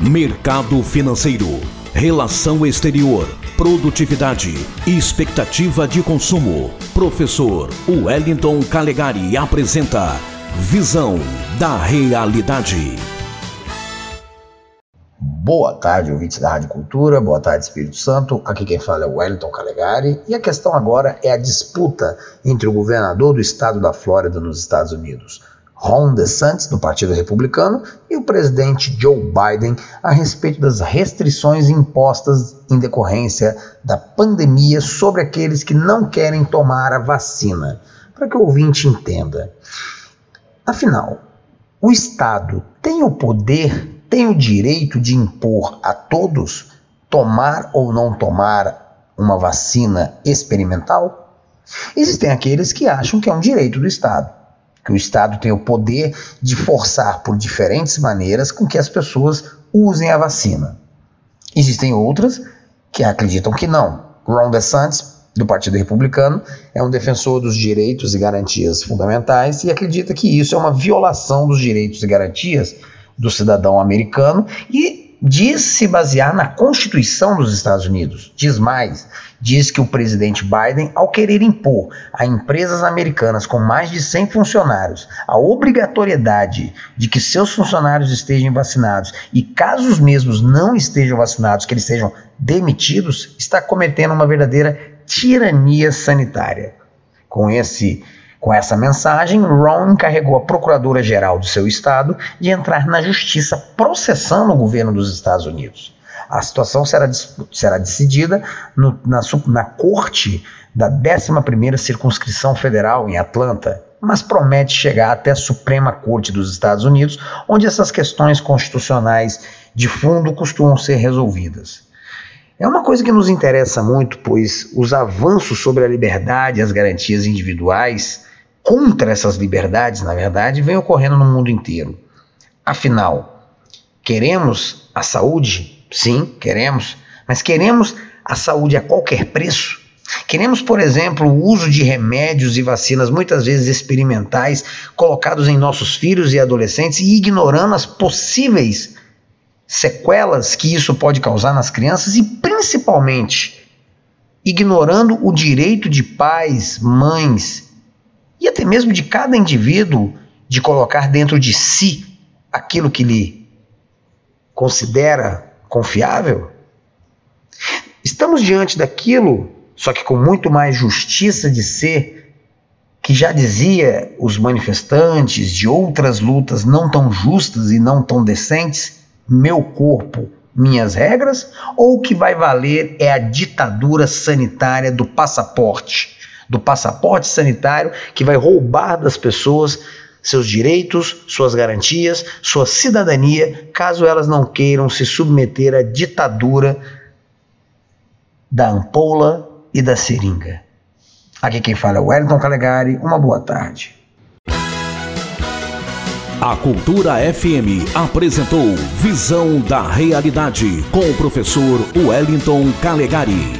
Mercado financeiro, relação exterior, produtividade expectativa de consumo. Professor Wellington Calegari apresenta Visão da Realidade. Boa tarde, ouvintes da Rádio Cultura, boa tarde, Espírito Santo. Aqui quem fala é o Wellington Calegari e a questão agora é a disputa entre o governador do estado da Flórida nos Estados Unidos, Ron DeSantis, do Partido Republicano, e o presidente Joe Biden a respeito das restrições impostas em decorrência da pandemia sobre aqueles que não querem tomar a vacina. Para que o ouvinte entenda. Afinal, o Estado tem o poder, tem o direito de impor a todos tomar ou não tomar uma vacina experimental? Existem aqueles que acham que é um direito do Estado que o Estado tem o poder de forçar por diferentes maneiras com que as pessoas usem a vacina. Existem outras que acreditam que não. Ron DeSantis, do Partido Republicano, é um defensor dos direitos e garantias fundamentais e acredita que isso é uma violação dos direitos e garantias do cidadão americano e diz se basear na Constituição dos Estados Unidos. Diz mais, diz que o presidente Biden, ao querer impor a empresas americanas com mais de 100 funcionários a obrigatoriedade de que seus funcionários estejam vacinados e caso os mesmos não estejam vacinados, que eles sejam demitidos, está cometendo uma verdadeira tirania sanitária. Com esse com essa mensagem, Ron encarregou a procuradora-geral do seu estado de entrar na justiça processando o governo dos Estados Unidos. A situação será, será decidida no, na, na corte da 11ª Circunscrição Federal em Atlanta, mas promete chegar até a Suprema Corte dos Estados Unidos, onde essas questões constitucionais de fundo costumam ser resolvidas. É uma coisa que nos interessa muito, pois os avanços sobre a liberdade e as garantias individuais contra essas liberdades, na verdade, vem ocorrendo no mundo inteiro. Afinal, queremos a saúde? Sim, queremos, mas queremos a saúde a qualquer preço? Queremos, por exemplo, o uso de remédios e vacinas, muitas vezes experimentais, colocados em nossos filhos e adolescentes e ignorando as possíveis sequelas que isso pode causar nas crianças e, principalmente, ignorando o direito de pais, mães e até mesmo de cada indivíduo de colocar dentro de si aquilo que lhe considera confiável? Estamos diante daquilo, só que com muito mais justiça de ser, que já dizia os manifestantes de outras lutas não tão justas e não tão decentes, meu corpo, minhas regras, ou o que vai valer é a ditadura sanitária do passaporte? do passaporte sanitário que vai roubar das pessoas seus direitos, suas garantias, sua cidadania, caso elas não queiram se submeter à ditadura da ampola e da seringa. Aqui quem fala é o Wellington Calegari. Uma boa tarde. A Cultura FM apresentou Visão da Realidade com o professor Wellington Calegari.